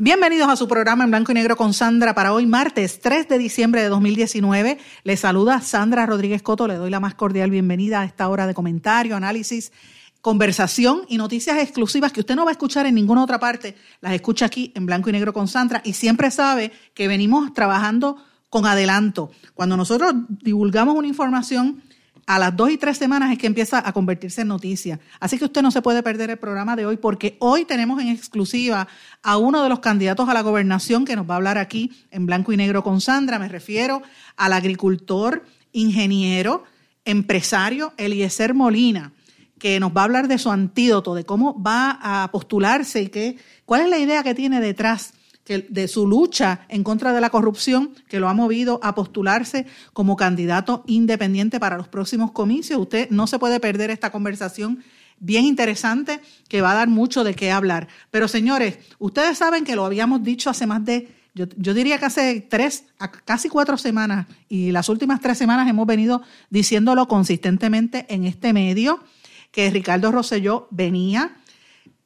Bienvenidos a su programa en blanco y negro con Sandra para hoy martes 3 de diciembre de 2019. Les saluda Sandra Rodríguez Coto, le doy la más cordial bienvenida a esta hora de comentario, análisis, conversación y noticias exclusivas que usted no va a escuchar en ninguna otra parte. Las escucha aquí en blanco y negro con Sandra y siempre sabe que venimos trabajando con adelanto. Cuando nosotros divulgamos una información, a las dos y tres semanas es que empieza a convertirse en noticia. Así que usted no se puede perder el programa de hoy porque hoy tenemos en exclusiva a uno de los candidatos a la gobernación que nos va a hablar aquí en blanco y negro con Sandra. Me refiero al agricultor, ingeniero, empresario Eliezer Molina, que nos va a hablar de su antídoto, de cómo va a postularse y qué, cuál es la idea que tiene detrás de su lucha en contra de la corrupción, que lo ha movido a postularse como candidato independiente para los próximos comicios. Usted no se puede perder esta conversación bien interesante que va a dar mucho de qué hablar. Pero señores, ustedes saben que lo habíamos dicho hace más de, yo, yo diría que hace tres, casi cuatro semanas, y las últimas tres semanas hemos venido diciéndolo consistentemente en este medio, que Ricardo Rosselló venía.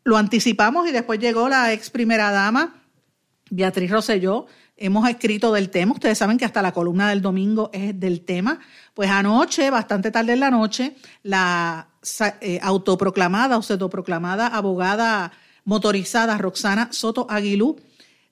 Lo anticipamos y después llegó la ex primera dama Beatriz Rosselló, hemos escrito del tema. Ustedes saben que hasta la columna del domingo es del tema. Pues anoche, bastante tarde en la noche, la eh, autoproclamada o pseudoproclamada abogada motorizada Roxana Soto Aguilú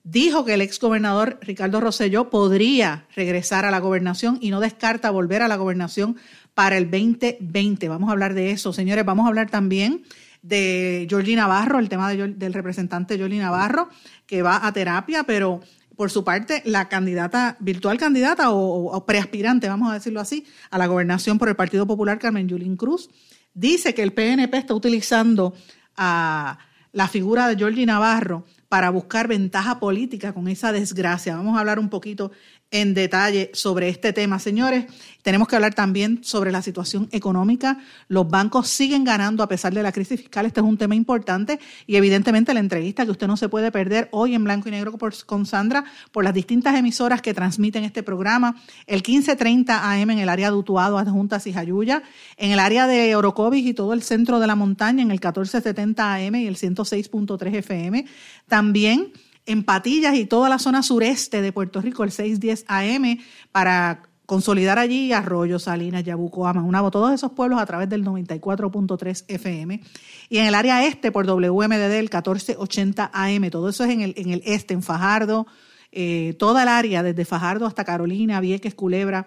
dijo que el exgobernador Ricardo Rosselló podría regresar a la gobernación y no descarta volver a la gobernación para el 2020. Vamos a hablar de eso, señores. Vamos a hablar también de Georgie Navarro, el tema del representante Georgie Navarro, que va a terapia, pero por su parte, la candidata, virtual candidata o, preaspirante, vamos a decirlo así, a la gobernación por el Partido Popular, Carmen Yulín Cruz, dice que el PNP está utilizando a la figura de Georgie Navarro para buscar ventaja política con esa desgracia. Vamos a hablar un poquito en detalle sobre este tema. Señores, tenemos que hablar también sobre la situación económica. Los bancos siguen ganando a pesar de la crisis fiscal. Este es un tema importante y evidentemente la entrevista que usted no se puede perder hoy en blanco y negro con Sandra por las distintas emisoras que transmiten este programa. El 1530 AM en el área de Utuado, Adjuntas y Jayuya. En el área de Orocovis y todo el centro de la montaña en el 1470 AM y el 106.3 FM. También en Patillas y toda la zona sureste de Puerto Rico, el 610 AM, para consolidar allí Arroyo, Salinas, Yabuco, Amaunabo, todos esos pueblos a través del 94.3 FM. Y en el área este, por WMDD, el 1480 AM, todo eso es en el, en el este, en Fajardo, eh, toda el área, desde Fajardo hasta Carolina, Vieques, Culebra,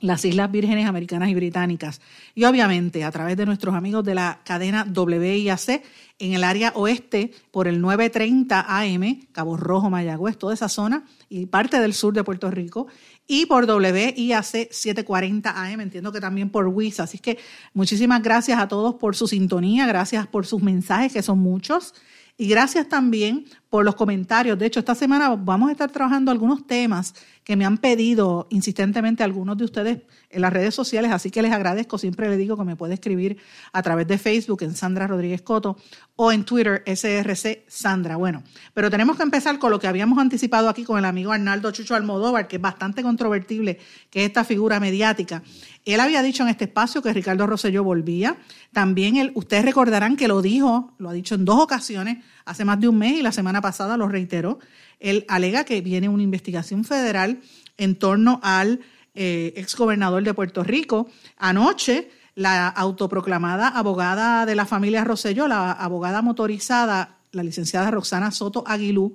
las Islas Vírgenes Americanas y Británicas. Y obviamente a través de nuestros amigos de la cadena WIAC en el área oeste por el 930 AM, Cabo Rojo, Mayagüez, toda esa zona y parte del sur de Puerto Rico. Y por WIAC 740 AM, entiendo que también por WIS. Así que muchísimas gracias a todos por su sintonía, gracias por sus mensajes, que son muchos. Y gracias también por los comentarios. De hecho, esta semana vamos a estar trabajando algunos temas que me han pedido insistentemente algunos de ustedes en las redes sociales, así que les agradezco. Siempre les digo que me puede escribir a través de Facebook en Sandra Rodríguez Coto o en Twitter SRC Sandra. Bueno, pero tenemos que empezar con lo que habíamos anticipado aquí con el amigo Arnaldo Chucho Almodóvar, que es bastante controvertible, que es esta figura mediática. Él había dicho en este espacio que Ricardo Rosselló volvía. También él, ustedes recordarán que lo dijo, lo ha dicho en dos ocasiones, hace más de un mes y la semana pasada lo reiteró él alega que viene una investigación federal en torno al eh, exgobernador de Puerto Rico. Anoche, la autoproclamada abogada de la familia Rosselló, la abogada motorizada, la licenciada Roxana Soto Aguilú,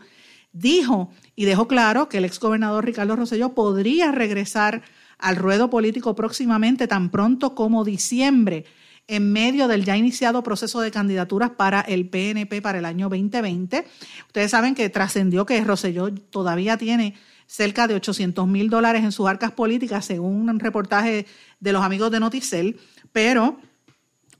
dijo y dejó claro que el exgobernador Ricardo Rosselló podría regresar al ruedo político próximamente, tan pronto como diciembre en medio del ya iniciado proceso de candidaturas para el PNP para el año 2020. Ustedes saben que trascendió que Roselló todavía tiene cerca de 800 mil dólares en sus arcas políticas, según un reportaje de los amigos de Noticel, pero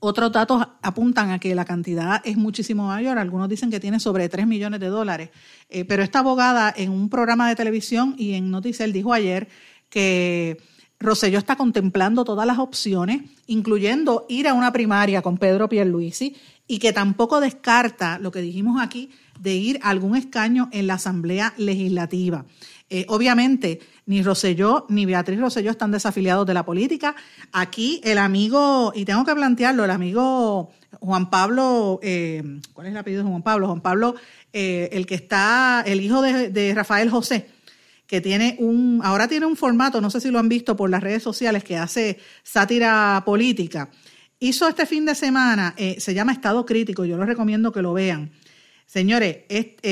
Otros datos apuntan a que la cantidad es muchísimo mayor. Algunos dicen que tiene sobre 3 millones de dólares. Eh, pero esta abogada en un programa de televisión y en Noticel dijo ayer que Roselló está contemplando todas las opciones, incluyendo ir a una primaria con Pedro Pierluisi y que tampoco descarta lo que dijimos aquí de ir a algún escaño en la Asamblea Legislativa. Eh, obviamente, ni Roselló ni Beatriz Roselló están desafiliados de la política. Aquí el amigo, y tengo que plantearlo, el amigo Juan Pablo, eh, ¿cuál es el apellido de Juan Pablo? Juan Pablo, eh, el que está, el hijo de, de Rafael José, que tiene un, ahora tiene un formato, no sé si lo han visto por las redes sociales, que hace sátira política. Hizo este fin de semana, eh, se llama Estado Crítico, yo les recomiendo que lo vean. Señores,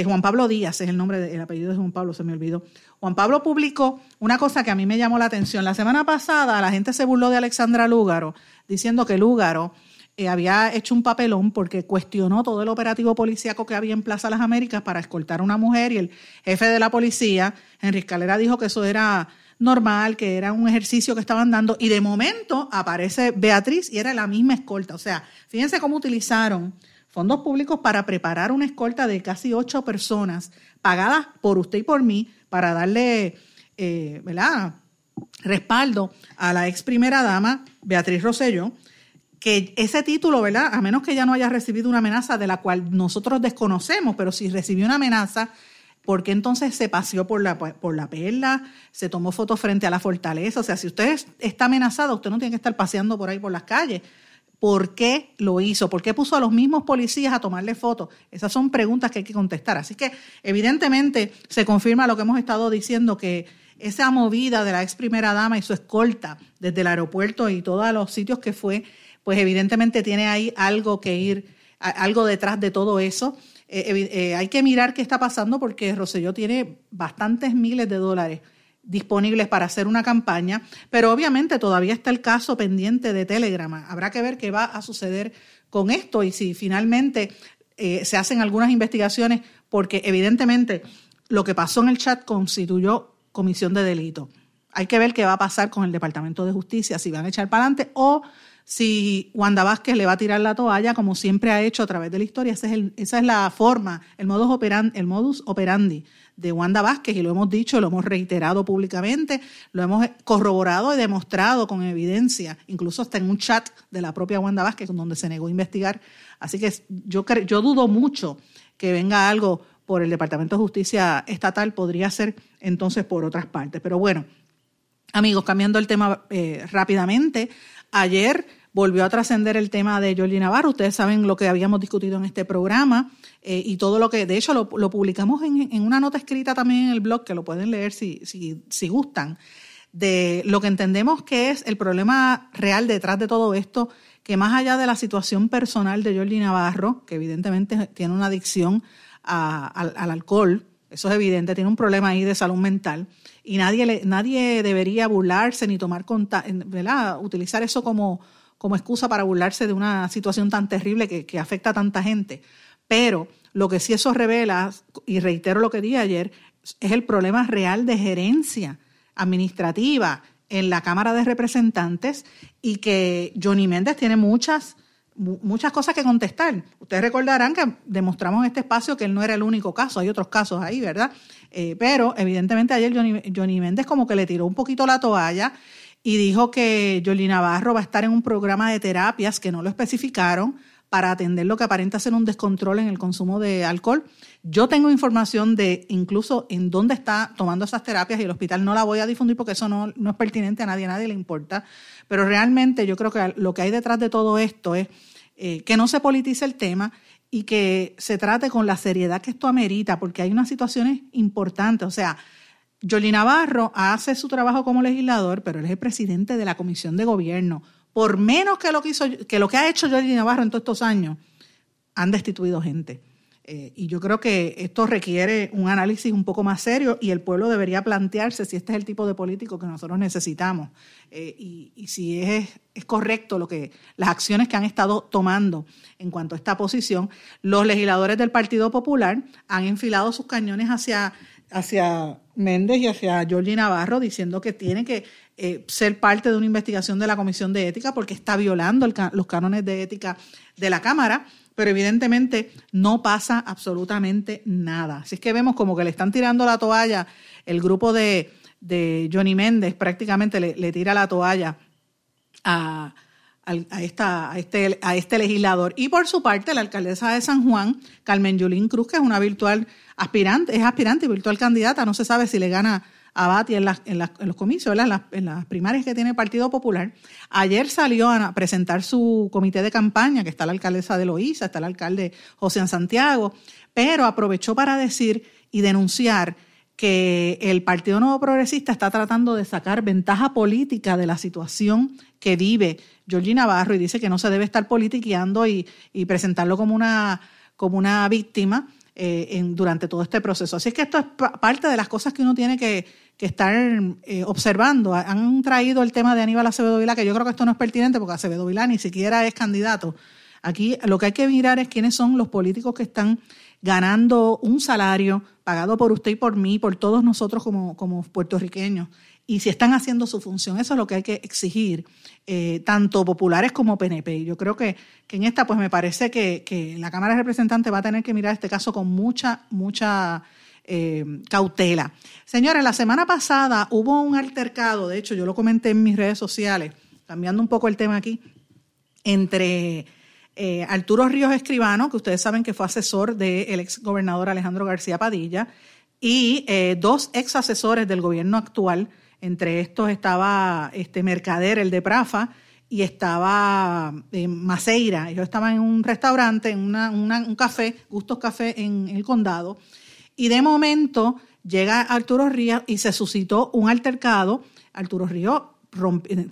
Juan Pablo Díaz es el nombre, el apellido de Juan Pablo, se me olvidó. Juan Pablo publicó una cosa que a mí me llamó la atención. La semana pasada la gente se burló de Alexandra Lúgaro, diciendo que Lúgaro eh, había hecho un papelón porque cuestionó todo el operativo policíaco que había en Plaza Las Américas para escoltar a una mujer y el jefe de la policía, Henry Escalera, dijo que eso era normal, que era un ejercicio que estaban dando y de momento aparece Beatriz y era la misma escolta. O sea, fíjense cómo utilizaron fondos públicos para preparar una escolta de casi ocho personas pagadas por usted y por mí para darle, eh, ¿verdad? respaldo a la ex primera dama, Beatriz Rosello, que ese título, ¿verdad? A menos que ella no haya recibido una amenaza de la cual nosotros desconocemos, pero si recibió una amenaza, ¿por qué entonces se paseó por la, por la perla, se tomó fotos frente a la fortaleza? O sea, si usted está amenazado, usted no tiene que estar paseando por ahí por las calles. ¿Por qué lo hizo? ¿Por qué puso a los mismos policías a tomarle fotos? Esas son preguntas que hay que contestar. Así que evidentemente se confirma lo que hemos estado diciendo, que esa movida de la ex primera dama y su escolta desde el aeropuerto y todos los sitios que fue pues evidentemente tiene ahí algo que ir, algo detrás de todo eso. Eh, eh, hay que mirar qué está pasando porque Rosselló tiene bastantes miles de dólares disponibles para hacer una campaña, pero obviamente todavía está el caso pendiente de Telegram. Habrá que ver qué va a suceder con esto y si finalmente eh, se hacen algunas investigaciones, porque evidentemente lo que pasó en el chat constituyó comisión de delito. Hay que ver qué va a pasar con el Departamento de Justicia, si van a echar para adelante o si Wanda Vázquez le va a tirar la toalla, como siempre ha hecho a través de la historia. Esa es, la forma, el modus, operandi, el modus operandi de Wanda Vázquez, y lo hemos dicho, lo hemos reiterado públicamente, lo hemos corroborado y demostrado con evidencia, incluso hasta en un chat de la propia Wanda Vázquez, donde se negó a investigar. Así que yo, yo dudo mucho que venga algo por el Departamento de Justicia Estatal, podría ser entonces por otras partes. Pero bueno, amigos, cambiando el tema eh, rápidamente, Ayer volvió a trascender el tema de Jordi Navarro. Ustedes saben lo que habíamos discutido en este programa eh, y todo lo que, de hecho, lo, publicamos en, una nota escrita también en el blog, que lo pueden leer si, si, si gustan, de lo que entendemos que es el problema real detrás de todo esto, que más allá de la situación personal de Jordi Navarro, que evidentemente tiene una adicción al, al alcohol, eso es evidente, tiene un problema ahí de salud mental y nadie, nadie debería burlarse ni tomar ¿verdad? utilizar eso como, como excusa para burlarse de una situación tan terrible que, afecta a tanta gente. Pero lo que sí eso revela, y reitero lo que dije ayer, es el problema real de gerencia administrativa en la Cámara de Representantes y que Johnny Méndez tiene muchas muchas cosas que contestar. Ustedes recordarán que demostramos en este espacio que él no era el único caso, hay otros casos ahí, ¿verdad? Eh, pero evidentemente ayer Johnny, Johnny, Méndez como que le tiró un poquito la toalla y dijo que Jolie Navarro va a estar en un programa de terapias que no lo especificaron para atender lo que aparenta ser un descontrol en el consumo de alcohol. Yo tengo información de incluso en dónde está tomando esas terapias y el hospital no la voy a difundir porque eso no, no es pertinente a nadie, a nadie le importa. Pero realmente yo creo que lo que hay detrás de todo esto es eh, que no se politice el tema y que se trate con la seriedad que esto amerita, porque hay unas situaciones importantes. O sea, Yoli Navarro hace su trabajo como legislador, pero él es el presidente de la Comisión de Gobierno por menos que lo que, hizo, que lo que ha hecho Jordi Navarro en todos estos años, han destituido gente. Eh, y yo creo que esto requiere un análisis un poco más serio y el pueblo debería plantearse si este es el tipo de político que nosotros necesitamos eh, y, si es, es, correcto lo que las acciones que han estado tomando en cuanto a esta posición. Los legisladores del Partido Popular han enfilado sus cañones hacia hacia Méndez y hacia Georgie Navarro diciendo que tiene que eh, ser parte de una investigación de la Comisión de Ética porque está violando los cánones de ética de la Cámara, pero evidentemente no pasa absolutamente nada. Así es que vemos como que le están tirando la toalla, el grupo de, Johnny Méndez prácticamente le, tira la toalla a, este, a este legislador. Y por su parte, la alcaldesa de San Juan, Carmen Yulín Cruz, que es una virtual aspirante, es aspirante y virtual candidata, no se sabe si le gana a Bati en, los comicios, en las, en las, primarias que tiene el Partido Popular. Ayer salió a presentar su comité de campaña, que está la alcaldesa de Loíza, está el alcalde José Santiago, pero aprovechó para decir y denunciar que el Partido Nuevo Progresista está tratando de sacar ventaja política de la situación que vive Georgie Navarro y dice que no se debe estar politiqueando y, presentarlo como una, como una víctima eh, durante todo este proceso. Así es que esto es parte de las cosas que uno tiene que, estar eh, observando. Han traído el tema de Aníbal Acevedo Vilá, que yo creo que esto no es pertinente porque Acevedo Vilá ni siquiera es candidato. Aquí lo que hay que mirar es quiénes son los políticos que están ganando un salario pagado por usted y por mí, por todos nosotros como puertorriqueños, y si están haciendo su función. Eso es lo que hay que exigir, eh, tanto populares como PNP. Yo creo que, que en esta, pues me parece que, que, la Cámara de Representantes va a tener que mirar este caso con mucha, mucha eh, cautela. Señores, la semana pasada hubo un altercado, de hecho yo lo comenté en mis redes sociales, cambiando un poco el tema aquí, entre eh, Arturo Ríos Escribano, que ustedes saben que fue asesor del ex gobernador Alejandro García Padilla, y eh, dos ex asesores del gobierno actual, entre estos estaba este Mercader, el de Prafa, y estaba Maceira. Ellos estaban en un restaurante, en un café, Gustos Café en el condado, y de momento llega Arturo Ríos y se suscitó un altercado. Arturo Ríos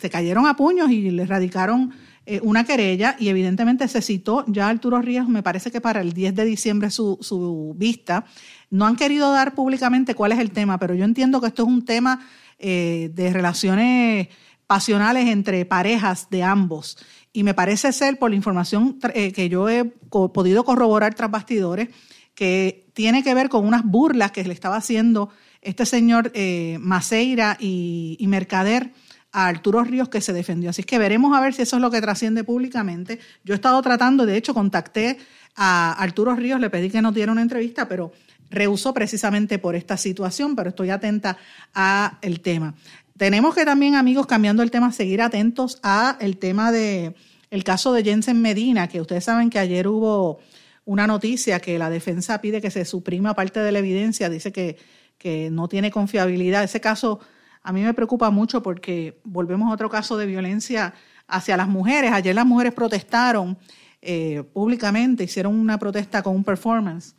se cayeron a puños y le radicaron eh, una querella y evidentemente se citó ya Arturo Ríos, me parece que para el 10 de diciembre su, su vista. No han querido dar públicamente cuál es el tema, pero yo entiendo que esto es un tema eh, de relaciones pasionales entre parejas de ambos. Y me parece ser, por la información eh, que yo he podido corroborar tras bastidores, que tiene que ver con unas burlas que le estaba haciendo este señor eh, Maceira y, Mercader a Arturo Ríos que se defendió. Así que veremos a ver si eso es lo que trasciende públicamente. Yo he estado tratando, de hecho contacté a Arturo Ríos, le pedí que nos diera una entrevista, pero rehusó precisamente por esta situación, pero estoy atenta a el tema. Tenemos que también, amigos, cambiando el tema, seguir atentos a el tema de el caso de Jensen Medina, que ustedes saben que ayer hubo una noticia que la defensa pide que se suprima parte de la evidencia, dice que, que no tiene confiabilidad. Ese caso a mí me preocupa mucho porque volvemos a otro caso de violencia hacia las mujeres. Ayer las mujeres protestaron eh, públicamente, hicieron una protesta con un performance.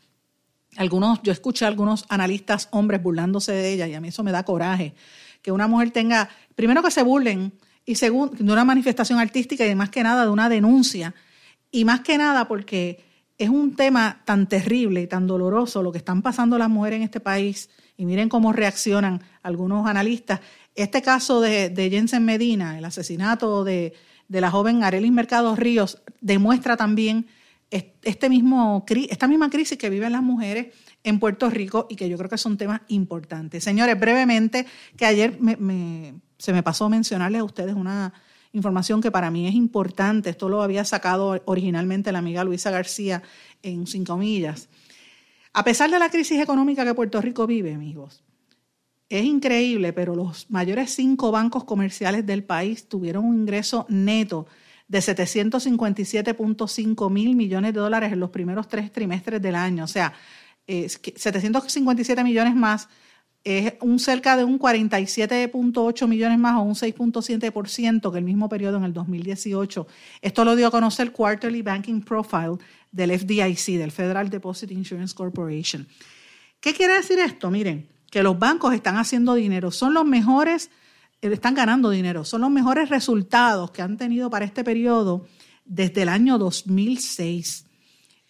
Algunos, yo escuché a algunos analistas hombres burlándose de ella y a mí eso me da coraje. Que una mujer tenga, primero que se burlen y segundo, de una manifestación artística y más que nada de una denuncia. Y más que nada porque es un tema tan terrible y tan doloroso lo que están pasando las mujeres en este país y miren cómo reaccionan algunos analistas. Este caso de, Jensen Medina, el asesinato de, la joven Arelis Mercado Ríos, demuestra también este mismo, esta misma crisis que viven las mujeres en Puerto Rico y que yo creo que son temas importantes. Señores, brevemente, que ayer se me pasó mencionarles a ustedes una información que para mí es importante. Esto lo había sacado originalmente la amiga Luisa García en Cinco Millas. A pesar de la crisis económica que Puerto Rico vive, amigos, es increíble, pero los mayores cinco bancos comerciales del país tuvieron un ingreso neto de 757.5 mil millones de dólares en los primeros tres trimestres del año. O sea, 757 millones más es un cerca de un 47.8 millones más o un 6.7% que el mismo periodo en el 2018. Esto lo dio a conocer el Quarterly Banking Profile del FDIC, del Federal Deposit Insurance Corporation. ¿Qué quiere decir esto? Miren, que los bancos están haciendo dinero, son los mejores, eh, están ganando dinero, son los mejores resultados que han tenido para este periodo desde el año 2006.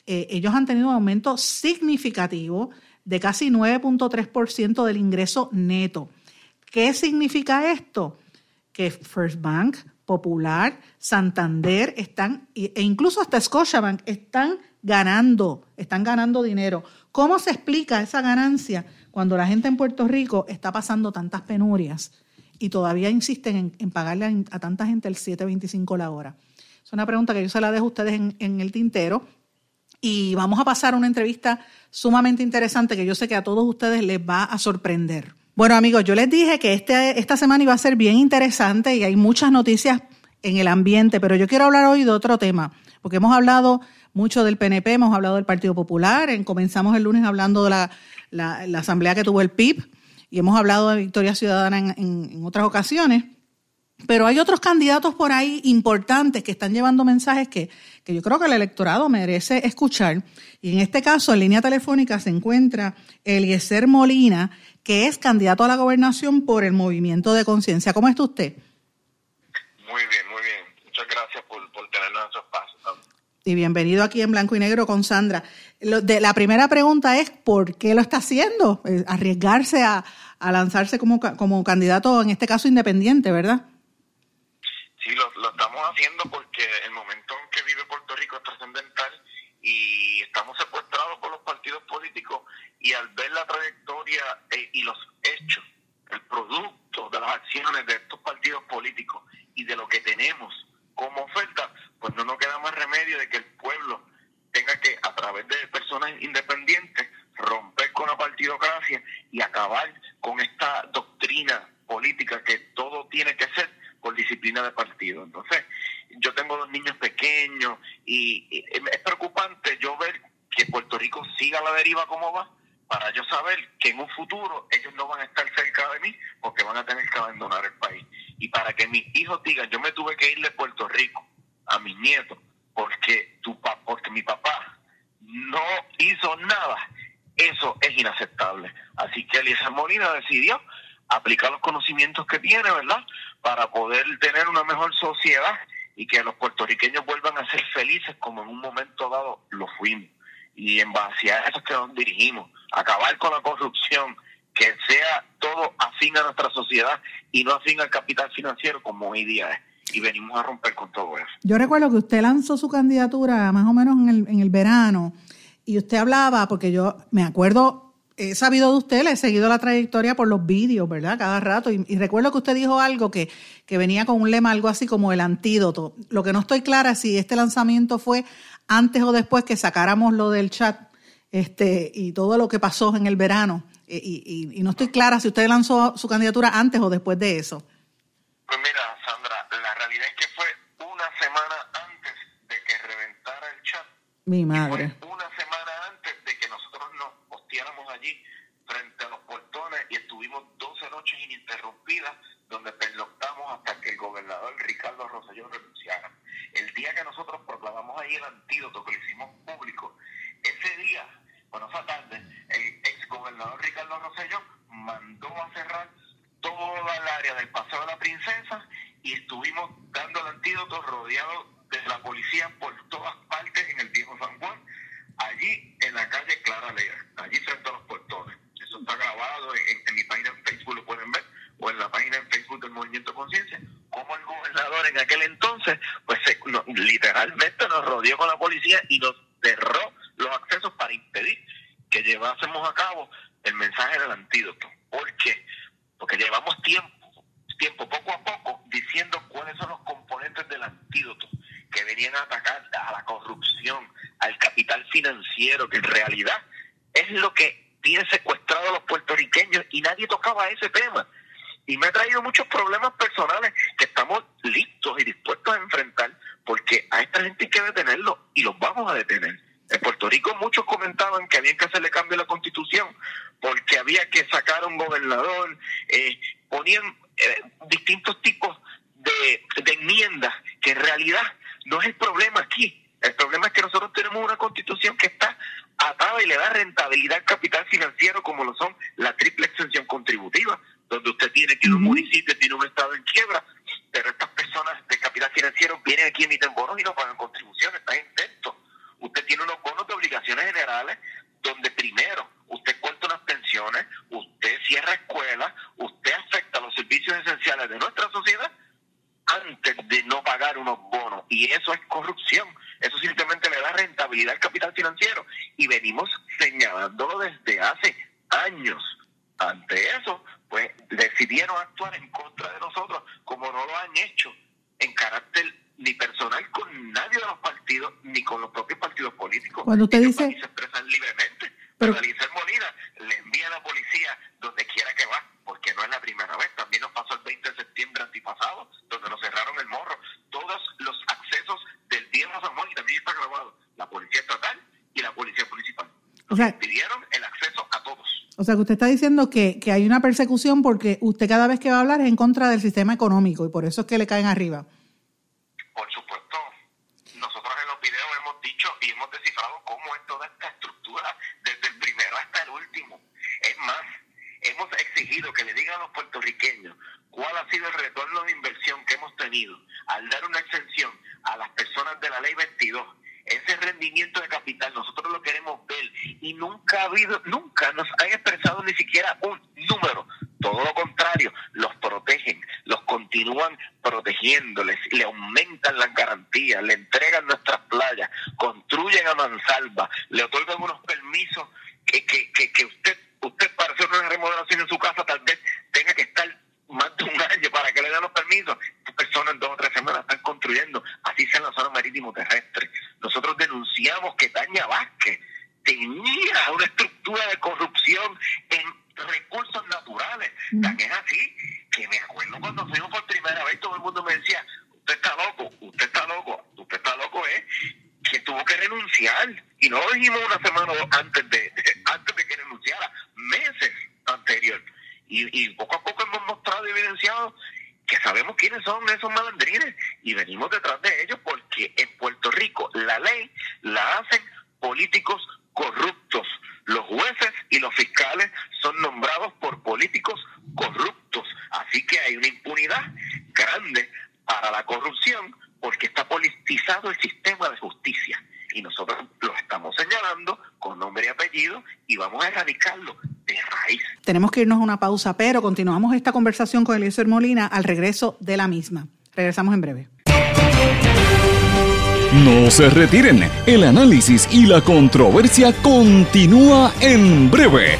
Eh, ellos han tenido un aumento significativo de casi 9.3% del ingreso neto. ¿Qué significa esto? Que First Bank, Popular, Santander están, e incluso hasta Scotiabank están ganando, están ganando dinero. ¿Cómo se explica esa ganancia? cuando la gente en Puerto Rico está pasando tantas penurias y todavía insisten en, pagarle a, tanta gente el 7.25 la hora? Es una pregunta que yo se la dejo a ustedes en, el tintero. Y vamos a pasar a una entrevista sumamente interesante que yo sé que a todos ustedes les va a sorprender. Bueno, amigos, yo les dije que este, esta semana iba a ser bien interesante y hay muchas noticias en el ambiente, pero yo quiero hablar hoy de otro tema, porque hemos hablado mucho del PNP, hemos hablado del Partido Popular, comenzamos el lunes hablando de la, asamblea que tuvo el PIB y hemos hablado de Victoria Ciudadana en, en otras ocasiones. Pero hay otros candidatos por ahí importantes que están llevando mensajes que, que, yo creo que el electorado merece escuchar. Y en este caso, en línea telefónica, se encuentra Eliezer Molina, que es candidato a la gobernación por el Movimiento de Conciencia. ¿Cómo está usted? Muy bien, muy bien. Muchas gracias por, tenernos en su espacio. Y bienvenido aquí en Blanco y Negro con Sandra. la primera pregunta es, ¿por qué lo está haciendo? Arriesgarse a, lanzarse como, como candidato, en este caso independiente, ¿verdad? Sí, lo, lo estamos haciendo porque el momento en que vive Puerto Rico es trascendental y estamos secuestrados por los partidos políticos y al ver la trayectoria eh, y los hechos, el producto de las acciones de estos partidos políticos y de lo que tenemos como oferta, pues no nos queda más remedio de que el pueblo tenga que, a través de personas independientes, romper con la partidocracia y acabar con esta doctrina política que todo tiene que ser por disciplina de partido. Entonces, yo tengo dos niños pequeños y, es preocupante yo ver que Puerto Rico siga la deriva como va para yo saber que en un futuro ellos no van a estar cerca de mí porque van a tener que abandonar el país. Y para que mis hijos digan, yo me tuve que ir de Puerto Rico a mis nietos porque, tu, porque mi papá no hizo nada, eso es inaceptable. Así que Elisa Molina decidió aplicar los conocimientos que tiene, ¿verdad? Para poder tener una mejor sociedad y que los puertorriqueños vuelvan a ser felices como en un momento dado lo fuimos. Y en base a eso es que nos dirigimos, acabar con la corrupción, que sea todo afín a nuestra sociedad y no afín al capital financiero como hoy día es. Y venimos a romper con todo eso. Yo recuerdo que usted lanzó su candidatura más o menos en el, en el verano y usted hablaba, porque yo me acuerdo he sabido de usted, le he seguido la trayectoria por los vídeos, ¿verdad? Cada rato. Y, recuerdo que usted dijo algo que, que, venía con un lema, algo así como el antídoto. Lo que no estoy clara es si este lanzamiento fue antes o después que sacáramos lo del chat este, y todo lo que pasó en el verano. Y, y no estoy clara si usted lanzó su candidatura antes o después de eso. Pues mira, Sandra, la realidad es que fue una semana antes de que reventara el chat. Mi madre. una semana antes de que nosotros nos posteáramos allí frente a los portones y estuvimos 12 noches ininterrumpidas donde pernoctamos hasta que el gobernador Ricardo Rosselló renunciara. El día que nosotros proclamamos ahí el antídoto que lo hicimos público, ese día, bueno, esa tarde, el ex gobernador Ricardo Rosselló mandó a cerrar toda el área del Paseo de la Princesa y estuvimos dando el antídoto rodeado de la policía por todas partes en el viejo San Juan, allí en la calle Clara Lea, allí frente a los portones. Eso está grabado en, mi página en Facebook, lo pueden ver, o en la página en Facebook del Movimiento Conciencia, como el gobernador en aquel entonces, pues literalmente nos rodeó con la policía y nos cerró los accesos para impedir que llevásemos a cabo el mensaje del antídoto. ¿Por qué? Porque llevamos tiempo, tiempo poco a poco, diciendo cuáles son los componentes del antídoto que venían a atacar a la corrupción, al capital financiero, que en realidad es lo que tiene secuestrado a los puertorriqueños y nadie tocaba ese tema. Y me ha traído muchos problemas personales que estamos listos y dispuestos a enfrentar porque a esta gente hay que detenerlo y los vamos a detener. En Puerto Rico muchos comentaban que había que hacerle cambio a la constitución porque había que sacar a un gobernador, eh, ponían eh, distintos tipos de, de enmiendas que en realidad no es el problema aquí. El problema es que nosotros tenemos una constitución que está atada y le da rentabilidad al capital financiero como lo son la triple extensión contributiva, donde usted tiene que un municipio tiene un estado en quiebra, pero estas personas de capital financiero vienen aquí, emiten bonos y no pagan contribuciones, están intentos. Usted tiene unos bonos de obligaciones generales donde primero usted cuenta unas pensiones, usted cierra escuelas, usted afecta los servicios esenciales de nuestra sociedad antes de no pagar unos bonos. Y eso es corrupción. Eso simplemente le da rentabilidad al capital financiero. Y venimos señalándolo desde hace años. ante eso, pues decidieron actuar en contra de nosotros, como no lo han hecho en carácter ni personal con nadie de los partidos, ni con los propios partidos políticos. Cuando usted dice... Se expresan libremente. Pero Alicia Molina le envía a la policía donde quiera que va, porque no es la primera vez. También nos pasó el 20 de septiembre antipasado, donde nos cerraron el morro. Todos los accesos del viejo San Juan, y también está grabado, la policía estatal y la policía municipal. O sea, pidieron el acceso a todos. O sea, que usted está diciendo que, que hay una persecución porque usted cada vez que va a hablar es en contra del sistema económico y por eso es que le caen arriba. Por supuesto. Nosotros en los videos hemos dicho y hemos descifrado cómo es toda esta estructura, desde el primero hasta el último. Es más, hemos exigido que le digan a los puertorriqueños cuál ha sido el retorno de inversión que hemos tenido al dar una exención a las personas de la ley 22 ese rendimiento de capital nosotros lo queremos ver y nunca ha habido, nunca nos han expresado ni siquiera un número. Todo lo contrario, los protegen, los continúan protegiéndoles, le aumentan las garantías, le entregan nuestras playas, construyen a mansalva, le otorgan unos permisos que, que, que, que usted, usted para hacer una remodelación en su casa tal vez tenga que estar más de un año para que le den los permisos. Estas personas en dos o tres semanas están construyendo, así sea en la zona marítimo terrestre. Nosotros denunciamos que Tania Vázquez tenía una estructura de corrupción en recursos naturales. Mm. Tan es así que me acuerdo cuando fuimos por primera vez, todo el mundo me decía, usted está loco, usted está loco, usted está loco, ¿eh? Que tuvo que renunciar. Y no lo dijimos una semana antes de, antes de que renunciara, meses anterior. Y, poco a poco hemos mostrado y evidenciado que sabemos quiénes son esos malandrines y venimos detrás de ellos porque en Puerto Rico la ley la hacen políticos corruptos. Los jueces y los fiscales por políticos corruptos. Así que hay una impunidad grande para la corrupción porque está politizado el sistema de justicia. Y nosotros lo estamos señalando con nombre y apellido y vamos a erradicarlo raíz. Tenemos que irnos a una pausa, pero continuamos esta conversación con Eliezer Molina al regreso de la misma. Regresamos en breve. No se retiren, el análisis y la controversia continúa en breve,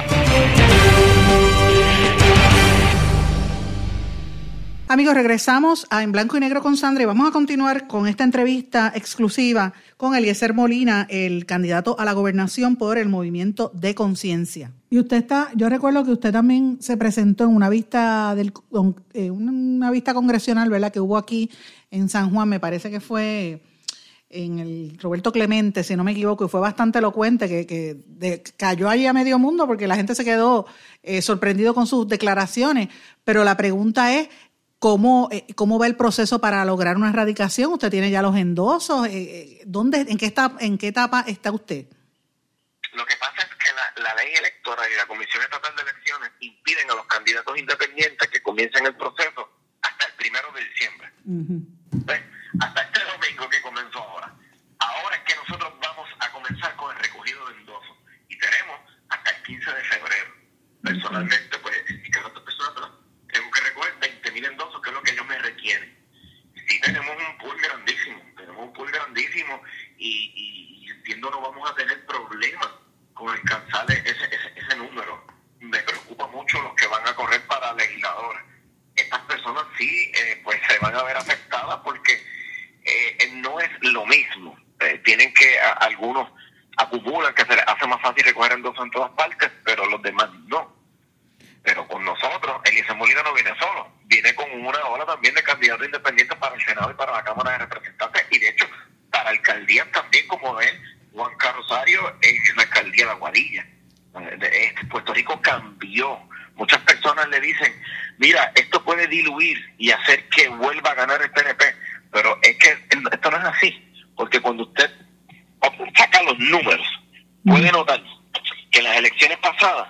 Amigos, regresamos a En Blanco y Negro con Sandra y vamos a continuar con esta entrevista exclusiva con Eliezer Molina, el candidato a la gobernación por el Movimiento de Conciencia. Y usted está, yo recuerdo que usted también se presentó en una vista del, eh, una vista congresional, ¿verdad? Que hubo aquí en San Juan, me parece que fue en el Roberto Clemente, si no me equivoco, y fue bastante elocuente, que, cayó allí a medio mundo porque la gente se quedó eh, sorprendido con sus declaraciones. Pero la pregunta es, ¿Cómo, eh, ¿Cómo va el proceso para lograr una erradicación? ¿Usted tiene ya los endosos? Eh, eh, ¿Dónde, en, qué etapa, ¿En qué etapa está usted? Lo que pasa es que la, ley electoral y la Comisión Estatal de Elecciones impiden a los candidatos independientes que comiencen el proceso hasta el primero de diciembre. Hasta este domingo que comenzó ahora. Ahora es que nosotros vamos a comenzar con el recogido de endosos y tenemos hasta el 15 de febrero. Personalmente, pues, y que otras personas tenemos que recoger 20 mil endosos, que es lo que ellos me requieren. Sí tenemos un pool grandísimo, tenemos un pool grandísimo y, entiendo no vamos a tener problemas con alcanzar ese, ese, número. Me preocupa mucho los que van a correr para legisladores. Estas personas sí, eh, pues se van a ver afectadas porque eh, no es lo mismo. Eh, tienen que, algunos acumulan que se les hace más fácil recoger endosos en todas partes, pero los demás no pero con nosotros, Elisa Molina no viene solo, viene con una ola también de candidatos independientes para el Senado y para la Cámara de Representantes, y de hecho, para alcaldías también como él, Juan Carrosario en la alcaldía de Aguadilla. Este, Puerto Rico cambió. Muchas personas le dicen, mira, esto puede diluir y hacer que vuelva a ganar el PNP, pero es que esto no es así, porque cuando usted saca los números, puede notar que en las elecciones pasadas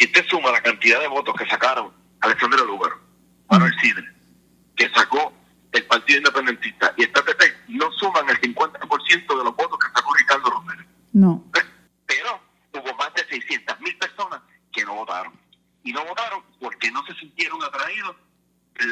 si usted suma la cantidad de votos que sacaron Alexandre Lugar, Manuel Sidre, que sacó el Partido Independentista y esta PP, no suman el 50% de los votos que sacó Ricardo Romero. No. Pero 600 mil personas que no votaron. Y no votaron porque no se sintieron atraídos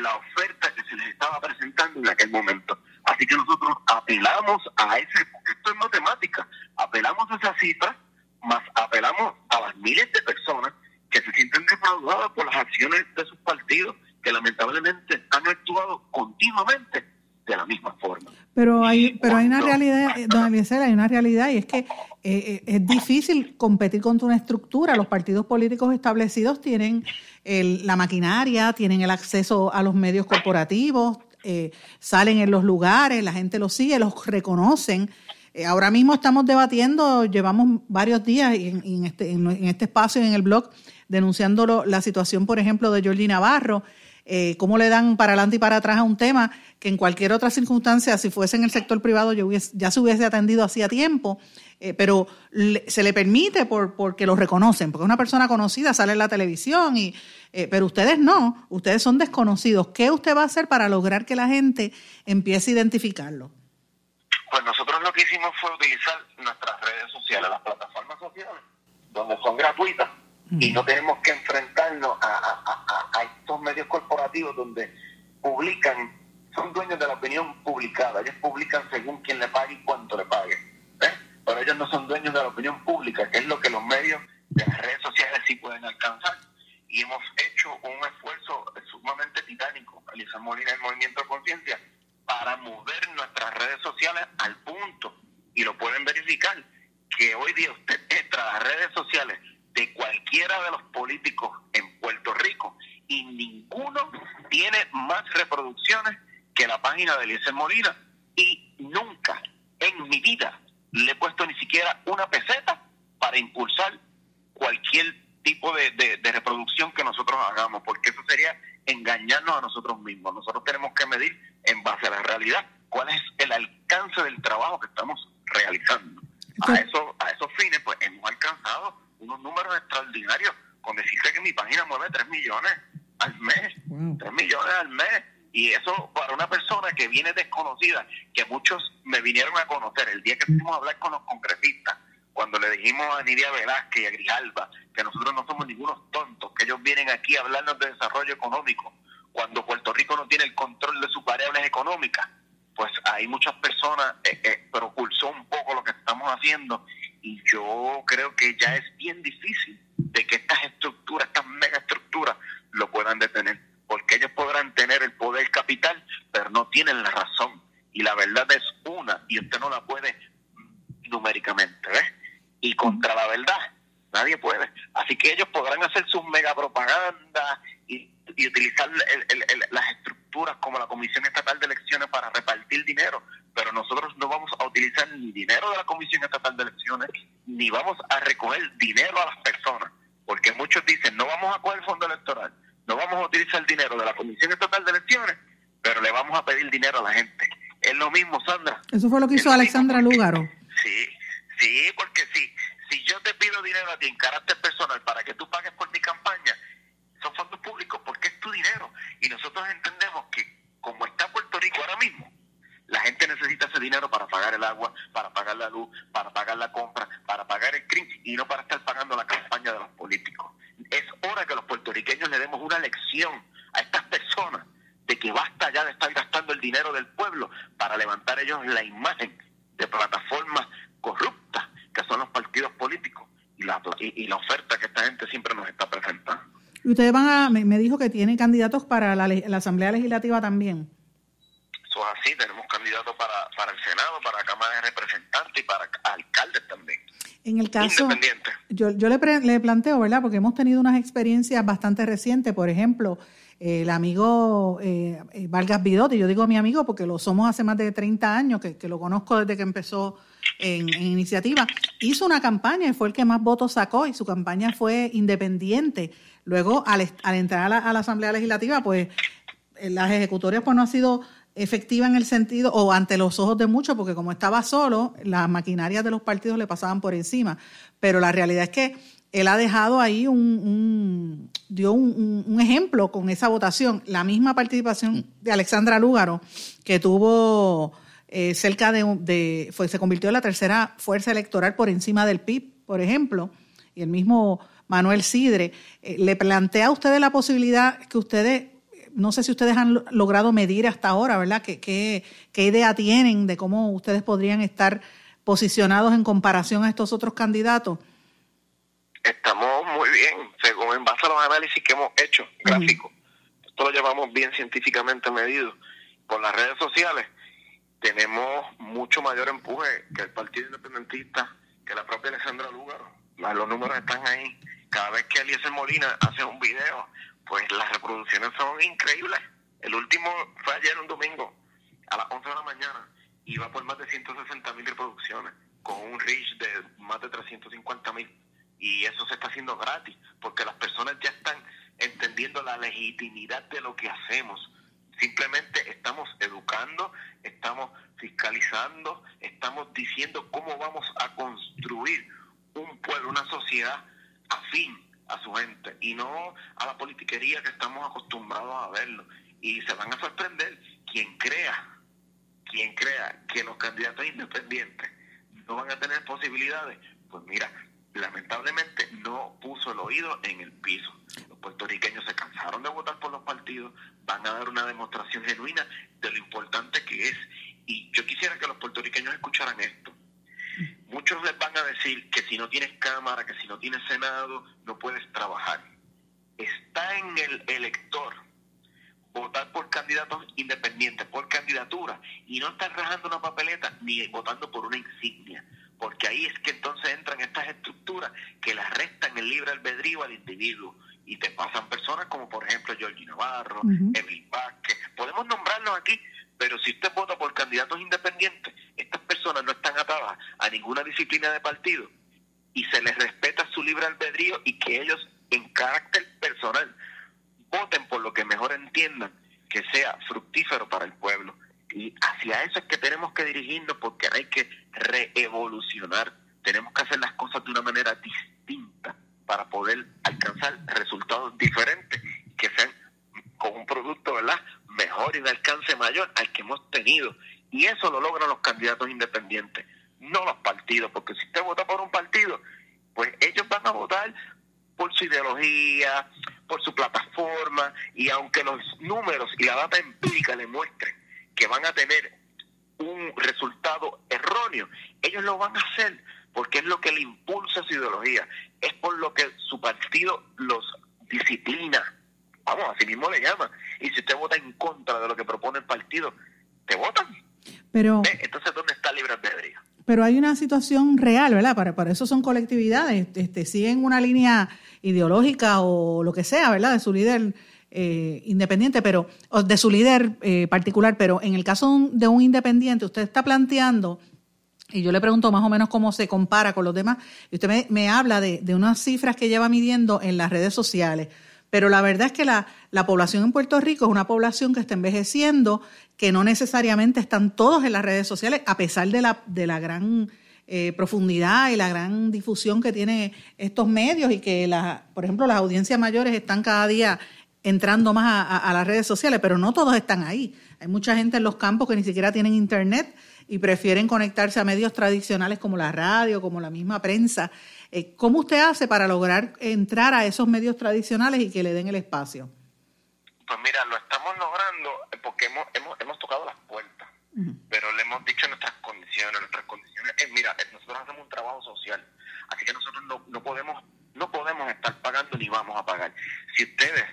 la oferta que se les estaba presentando en aquel momento. Así que nosotros apelamos a ese, porque esto es matemática, apelamos a esa cifra, más apelamos a las miles de personas que se sienten defraudadas por las acciones de sus partidos, que lamentablemente han actuado continuamente de la misma forma. Pero hay, pero hay una realidad, don Eliezer, hay una realidad y es que eh, eh, es difícil competir contra una estructura. Los partidos políticos establecidos tienen la maquinaria, tienen el acceso a los medios corporativos, eh, salen en los lugares, la gente los sigue, los reconocen. ahora mismo estamos debatiendo, llevamos varios días en, este, en, este espacio, en el blog, denunciando la situación, por ejemplo, de Jordi Navarro, eh, cómo le dan para adelante y para atrás a un tema que en cualquier otra circunstancia, si fuese en el sector privado, yo ya se hubiese atendido hacía tiempo, eh, pero se le permite por, porque lo reconocen, porque una persona conocida sale en la televisión, y, eh, pero ustedes no, ustedes son desconocidos. ¿Qué usted va a hacer para lograr que la gente empiece a identificarlo? Pues nosotros lo que hicimos fue utilizar nuestras redes sociales, las plataformas sociales, donde son gratuitas y no tenemos que enfrentarnos a, estos medios corporativos donde publican, son dueños de la opinión publicada, ellos publican según quien le pague y cuánto le pague, ¿eh? pero ellos no son dueños de la opinión pública, que es lo que los medios de las redes sociales sí pueden alcanzar. Y hemos hecho un esfuerzo sumamente titánico, Elisa Molina, el Movimiento de Conciencia, para mover nuestras redes sociales al punto, y lo pueden verificar, que hoy día usted entra a las redes sociales de cualquiera de los políticos en Puerto Rico y ninguno tiene más reproducciones que la página de Eliezer Molina y nunca en mi vida le he puesto ni siquiera una peseta para impulsar cualquier tipo de, de, reproducción que nosotros hagamos, porque eso sería engañarnos a nosotros mismos. Nosotros tenemos que medir en base a la realidad cuál es el alcance del trabajo que estamos realizando. A, eso, a esos fines, pues hemos alcanzado unos números extraordinarios con decirte que mi página mueve 3 millones al mes, 3 millones al mes. Y eso para una persona que viene desconocida, que muchos me vinieron a conocer el día que fuimos a hablar con los congresistas, cuando le dijimos a Nidia Velázquez y a Grijalba que nosotros no somos ningunos tontos, que ellos vienen aquí a hablarnos de desarrollo económico, cuando Puerto Rico no tiene el control de sus variables económicas, pues hay muchas personas eh, eh, propulsó un poco lo que estamos haciendo y yo creo que ya es bien difícil de que estas estructuras, estas megaestructuras, lo puedan detener, porque ellos podrán tener el poder capital, pero no tienen la razón. Y la verdad es una, y usted no la puede numéricamente, ¿ves? Y contra la verdad, nadie puede. Así que ellos podrán hacer sus megapropaganda y, y utilizar las estructuras como la Comisión Estatal de Elecciones para repartir dinero, pero nosotros no vamos a utilizar ni dinero de la Comisión Estatal de Elecciones, ni vamos a recoger dinero a las personas, porque muchos dicen, no vamos a coger el fondo electoral, no vamos a utilizar el dinero de la Comisión Estatal de Elecciones, pero le vamos a pedir dinero a la gente. Es lo mismo, Sandra. Eso fue lo que hizo Alexandra Lúgaro. Sí, sí, porque si, si yo te pido dinero a ti en carácter personal para que tú pagues por mi campaña, son fondos públicos porque dinero. Y nosotros entendemos que como está Puerto Rico ahora mismo, la gente necesita ese dinero para pagar el agua, para pagar la luz, para pagar la compra, para pagar el crimen y no para estar pagando la campaña de los políticos. Es hora que los puertorriqueños le demos una lección a estas personas de que basta ya de estar gastando el dinero del pueblo para levantar ellos la imagen de plataformas corruptas que son los partidos políticos y, la oferta que esta gente siempre nos está presentando. Y ustedes van a, me, dijo que tienen candidatos para la Asamblea Legislativa también así, tenemos candidatos para, para el Senado, para la Cámara de Representantes y para alcaldes también. En el caso, yo, yo le, le planteo, ¿verdad? Porque hemos tenido unas experiencias bastante recientes, por ejemplo, el amigo eh, eh, Vargas Bidotti, yo digo mi amigo porque lo somos hace más de 30 años, que, lo conozco desde que empezó en, iniciativa, hizo una campaña y fue el que más votos sacó y su campaña fue independiente. Luego, al, al entrar a la, Asamblea Legislativa, pues las ejecutorias pues no ha sido efectiva en el sentido, o ante los ojos de muchos, porque como estaba solo, las maquinarias de los partidos le pasaban por encima. Pero la realidad es que él ha dejado ahí un, dio un, ejemplo con esa votación. La misma participación de Alexandra Lúgaro, que tuvo eh, cerca de, de fue, se convirtió en la tercera fuerza electoral por encima del PIB, por ejemplo, y el mismo Manuel Sidre. Eh, ¿Le plantea a ustedes la posibilidad que ustedes, no sé si ustedes han logrado medir hasta ahora, ¿verdad? ¿Qué, qué, qué idea tienen de cómo ustedes podrían estar posicionados en comparación a estos otros candidatos? Estamos muy bien, según en base a los análisis que hemos hecho, gráficos. Esto lo llevamos bien científicamente medido. Por las redes sociales tenemos mucho mayor empuje que el Partido Independentista, que la propia Alessandra Lúgaro. Los números están ahí. Cada vez que Eliezer Molina hace un video, pues las reproducciones son increíbles. El último fue ayer, un domingo, a las 11 de la mañana. Iba por más de 160 mil reproducciones, con un reach de más de 350 mil. Y eso se está haciendo gratis, porque las personas ya están entendiendo la legitimidad de lo que hacemos. Simplemente estamos educando, estamos fiscalizando, estamos diciendo cómo vamos a construir un pueblo, una sociedad afín a su gente y no a la politiquería que estamos acostumbrados a verlo. Y se van a sorprender quien crea, quien crea que los candidatos independientes no van a tener posibilidades. Pues mira, lamentablemente no puso el oído en el piso. Los puertorriqueños se cansaron de votar por los partidos, van a dar una demostración genuina de lo importante que es. Y yo quisiera que los puertorriqueños escucharan esto. Muchos les van a decir que si no tienes cámara, que si no tienes senado, no puedes trabajar. Está en el elector votar por candidatos independientes, por candidatura, y no estar rajando una papeleta ni votando por una insignia, porque ahí es que entonces entran estas estructuras que las restan el libre albedrío al individuo. Y te pasan personas como por ejemplo Georgie Navarro, Emil Vázquez, podemos nombrarlos aquí, pero si usted vota por candidatos independientes, estas personas no están atadas a ninguna disciplina de partido y se les respeta su libre albedrío y que ellos en carácter personal voten por lo que mejor entiendan que sea fructífero para el pueblo. Y hacia eso es que tenemos que dirigirnos porque hay que reevolucionar. Tenemos que hacer las cosas de una manera distinta para poder alcanzar resultados diferentes que sean con un producto verdad mejor y de alcance mayor al que hemos tenido. Y eso lo logran los candidatos independientes, no los partidos, porque si usted vota por un partido, pues ellos van a votar por su ideología, por su plataforma, y aunque los números y la data empírica le muestren que van a tener un resultado erróneo, ellos lo van a hacer porque es lo que le impulsa su ideología, es por lo que su partido los disciplina. Vamos, así mismo le llama. Y si usted vota en contra de lo que propone el partido, te votan. Pero, Entonces, ¿dónde está libre albedrío? Pero hay una situación real, ¿verdad? Para, para eso son colectividades. Este, siguen una línea ideológica o lo que sea, ¿verdad? De su líder eh, independiente, pero o de su líder eh, particular. Pero en el caso de un independiente, usted está planteando, y yo le pregunto más o menos cómo se compara con los demás, y usted me, habla de, de unas cifras que lleva midiendo en las redes sociales. Pero la verdad es que la, la, población en Puerto Rico es una población que está envejeciendo, que no necesariamente están todos en las redes sociales, a pesar de la, de la gran eh, profundidad y la gran difusión que tienen estos medios y que, la, por ejemplo, las audiencias mayores están cada día entrando más a, a, a las redes sociales, pero no todos están ahí. Hay mucha gente en los campos que ni siquiera tienen internet y prefieren conectarse a medios tradicionales como la radio, como la misma prensa. Eh, ¿Cómo usted hace para lograr entrar a esos medios tradicionales y que le den el espacio? Pues mira, lo estamos logrando porque hemos, hemos, hemos tocado las puertas, uh -huh. pero le hemos dicho nuestras condiciones. Nuestras condiciones es, mira, nosotros hacemos un trabajo social, así que nosotros no, no podemos no podemos estar pagando ni vamos a pagar. Si ustedes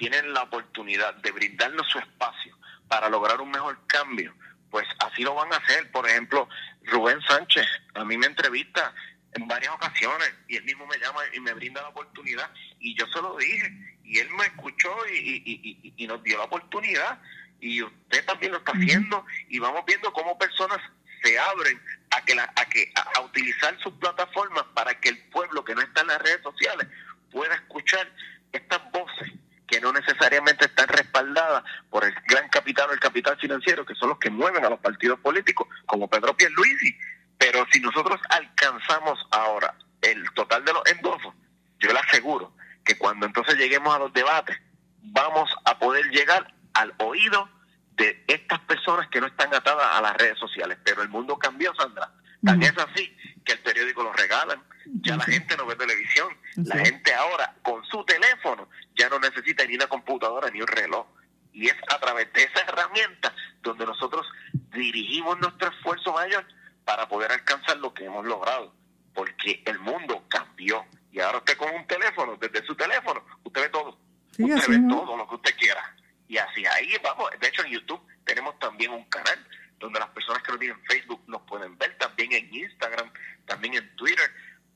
tienen la oportunidad de brindarnos su espacio para lograr un mejor cambio, pues así lo van a hacer. Por ejemplo, Rubén Sánchez, a mí me entrevista en varias ocasiones y él mismo me llama y me brinda la oportunidad. Y yo se lo dije y él me escuchó y, y, y, y nos dio la oportunidad. Y usted también lo está haciendo y vamos viendo cómo personas se abren a que, la, a, que a, a, utilizar sus plataformas para que el pueblo que no está en las redes sociales pueda escuchar estas voces que no necesariamente están respaldadas por el gran capital o el capital financiero, que mueven a los partidos políticos, como Pedro Pierluisi. Pero si nosotros alcanzamos ahora el total de los endosos, yo le aseguro que cuando entonces lleguemos a los debates, vamos a poder llegar al oído de estas personas que no están atadas a las redes sociales. Pero el mundo cambió, Sandra. Tan uh -huh. es así que el periódico lo regalan, ya la gente no ve televisión, La gente ahora con su teléfono ya no necesita ni una computadora ni un reloj. Y es a través de esa herramienta donde nosotros dirigimos nuestro esfuerzo mayor para poder alcanzar lo que hemos logrado. Porque el mundo cambió. Y ahora usted con un teléfono, desde su teléfono, usted ve todo. usted ve todo lo que usted quiera. Y así ahí vamos. De hecho, en YouTube tenemos también un canal donde las personas que no tienen Facebook nos pueden ver, también en Instagram, también en Twitter.